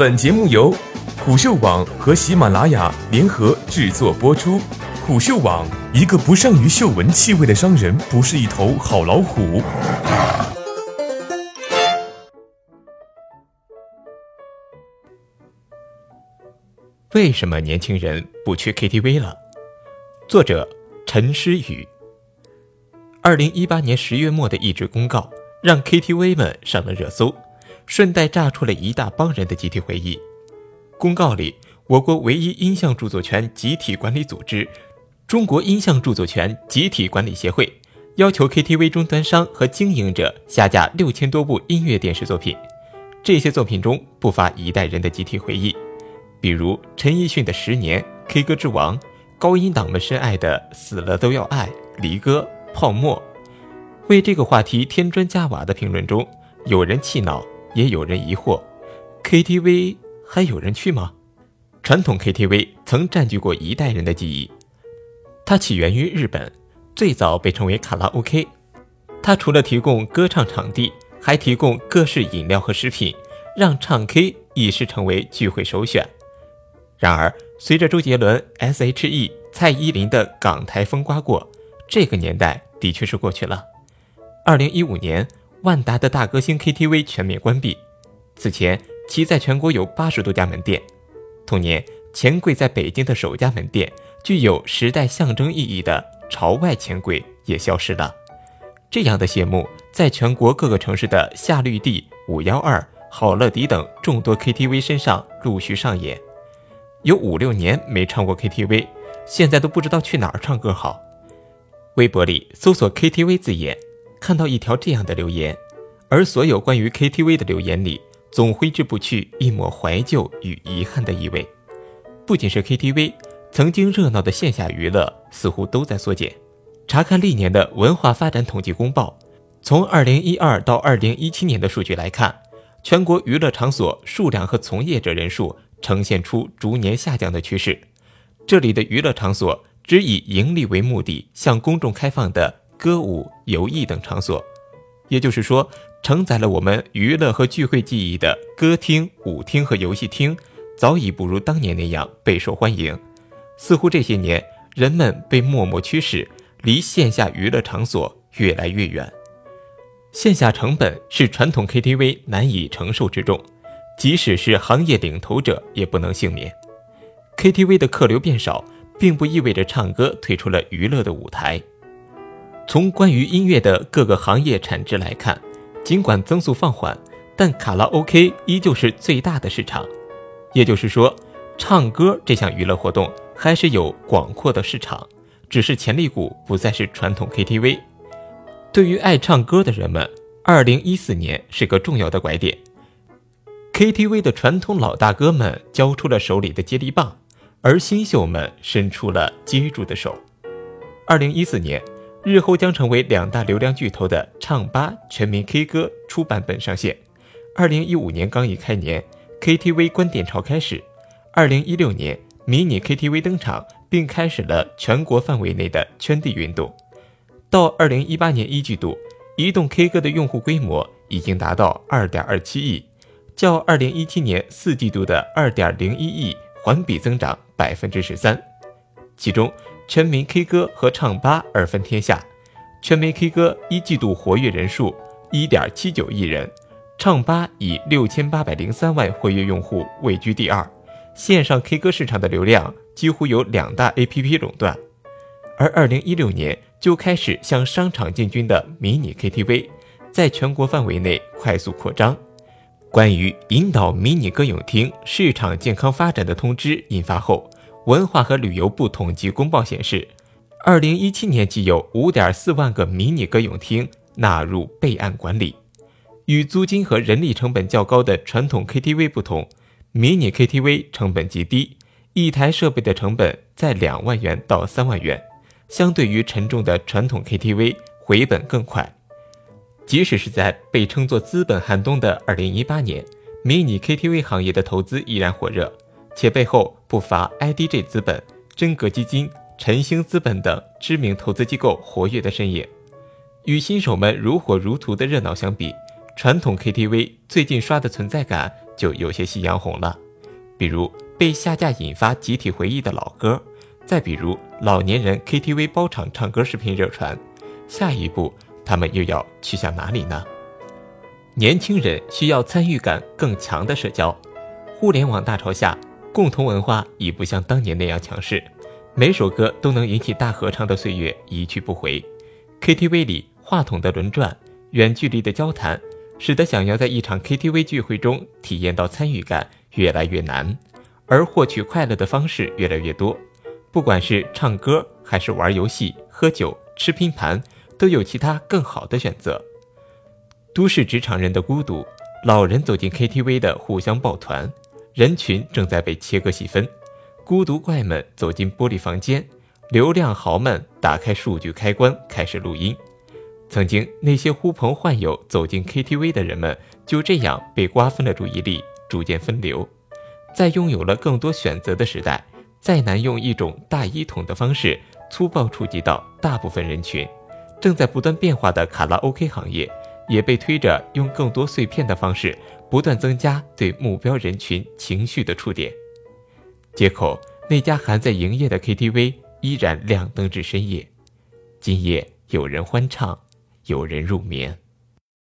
本节目由虎嗅网和喜马拉雅联合制作播出。虎嗅网：一个不善于嗅闻气味的商人，不是一头好老虎。为什么年轻人不去 KTV 了？作者陈诗雨。二零一八年十月末的一纸公告，让 KTV 们上了热搜，顺带炸出了一大帮人的集体回忆。公告里，我国唯一音像著作权集体管理组织——中国音像著作权集体管理协会，要求 KTV 终端商和经营者下架六千多部音乐电视作品。这些作品中不乏一代人的集体回忆。比如陈奕迅的《十年》，K 歌之王，高音党们深爱的《死了都要爱》，离歌，泡沫。为这个话题添砖加瓦的评论中，有人气恼，也有人疑惑：KTV 还有人去吗？传统 KTV 曾占据过一代人的记忆。它起源于日本，最早被称为卡拉 OK。它除了提供歌唱场地，还提供各式饮料和食品，让唱 K 一时成为聚会首选。然而，随着周杰伦、S.H.E、蔡依林的港台风刮过，这个年代的确是过去了。二零一五年，万达的大歌星 KTV 全面关闭。此前，其在全国有八十多家门店。同年，钱柜在北京的首家门店，具有时代象征意义的朝外钱柜也消失了。这样的谢幕，在全国各个城市的夏绿蒂、五幺二、好乐迪等众多 KTV 身上陆续上演。有五六年没唱过 KTV，现在都不知道去哪儿唱歌好。微博里搜索 KTV 字眼，看到一条这样的留言，而所有关于 KTV 的留言里，总挥之不去一抹怀旧与遗憾的意味。不仅是 KTV，曾经热闹的线下娱乐似乎都在缩减。查看历年的文化发展统计公报，从2012到2017年的数据来看，全国娱乐场所数量和从业者人数。呈现出逐年下降的趋势。这里的娱乐场所只以盈利为目的向公众开放的歌舞、游艺等场所，也就是说，承载了我们娱乐和聚会记忆的歌厅、舞厅和游戏厅，早已不如当年那样备受欢迎。似乎这些年，人们被默默驱使，离线下娱乐场所越来越远。线下成本是传统 KTV 难以承受之重。即使是行业领头者，也不能幸免。KTV 的客流变少，并不意味着唱歌退出了娱乐的舞台。从关于音乐的各个行业产值来看，尽管增速放缓，但卡拉 OK 依旧是最大的市场。也就是说，唱歌这项娱乐活动还是有广阔的市场，只是潜力股不再是传统 KTV。对于爱唱歌的人们，二零一四年是个重要的拐点。KTV 的传统老大哥们交出了手里的接力棒，而新秀们伸出了接住的手。二零一四年，日后将成为两大流量巨头的唱吧全民 K 歌初版本上线。二零一五年刚一开年，KTV 关店潮开始。二零一六年，迷你 KTV 登场，并开始了全国范围内的圈地运动。到二零一八年一季度，移动 K 歌的用户规模已经达到二点二七亿。较二零一七年四季度的二点零一亿环比增长百分之十三，其中全民 K 歌和唱吧二分天下。全民 K 歌一季度活跃人数一点七九亿人，唱吧以六千八百零三万活跃用户位居第二。线上 K 歌市场的流量几乎由两大 APP 垄断。而二零一六年就开始向商场进军的迷你 KTV，在全国范围内快速扩张。关于引导迷你歌咏厅市场健康发展的通知印发后，文化和旅游部统计公报显示，二零一七年即有五点四万个迷你歌咏厅纳入备案管理。与租金和人力成本较高的传统 KTV 不同，迷你 KTV 成本极低，一台设备的成本在两万元到三万元，相对于沉重的传统 KTV，回本更快。即使是在被称作“资本寒冬”的2018年，迷你 KTV 行业的投资依然火热，且背后不乏 IDG 资本、真格基金、晨星资本等知名投资机构活跃的身影。与新手们如火如荼的热闹相比，传统 KTV 最近刷的存在感就有些夕阳红了，比如被下架引发集体回忆的老歌，再比如老年人 KTV 包场唱歌视频热传，下一步他们又要去向哪里呢？年轻人需要参与感更强的社交，互联网大潮下，共同文化已不像当年那样强势，每首歌都能引起大合唱的岁月一去不回，KTV 里话筒的轮转，远距离的交谈。使得想要在一场 KTV 聚会中体验到参与感越来越难，而获取快乐的方式越来越多。不管是唱歌还是玩游戏、喝酒、吃拼盘，都有其他更好的选择。都市职场人的孤独，老人走进 KTV 的互相抱团，人群正在被切割细分。孤独怪们走进玻璃房间，流量豪们打开数据开关开始录音。曾经那些呼朋唤友走进 KTV 的人们，就这样被瓜分了注意力，逐渐分流。在拥有了更多选择的时代，再难用一种大一统的方式粗暴触及到大部分人群。正在不断变化的卡拉 OK 行业，也被推着用更多碎片的方式，不断增加对目标人群情绪的触点。街口那家还在营业的 KTV 依然亮灯至深夜，今夜有人欢唱。有人入眠。